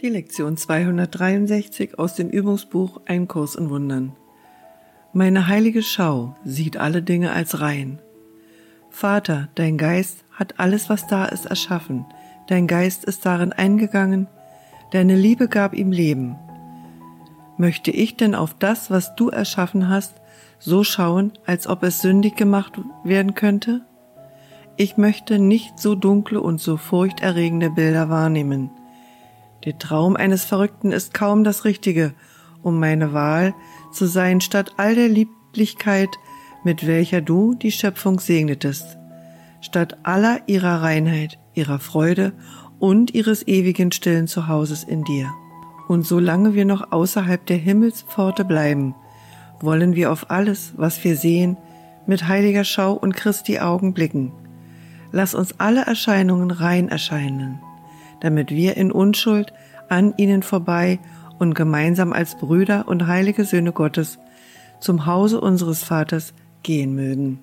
Die Lektion 263 aus dem Übungsbuch Ein Kurs in Wundern. Meine heilige Schau sieht alle Dinge als rein. Vater, dein Geist hat alles, was da ist, erschaffen. Dein Geist ist darin eingegangen. Deine Liebe gab ihm Leben. Möchte ich denn auf das, was du erschaffen hast, so schauen, als ob es sündig gemacht werden könnte? Ich möchte nicht so dunkle und so furchterregende Bilder wahrnehmen. Der Traum eines Verrückten ist kaum das Richtige, um meine Wahl zu sein, statt all der Lieblichkeit, mit welcher du die Schöpfung segnetest, statt aller ihrer Reinheit, ihrer Freude und ihres ewigen stillen Zuhauses in dir. Und solange wir noch außerhalb der Himmelspforte bleiben, wollen wir auf alles, was wir sehen, mit heiliger Schau und Christi Augen blicken. Lass uns alle Erscheinungen rein erscheinen damit wir in Unschuld an ihnen vorbei und gemeinsam als Brüder und heilige Söhne Gottes zum Hause unseres Vaters gehen mögen.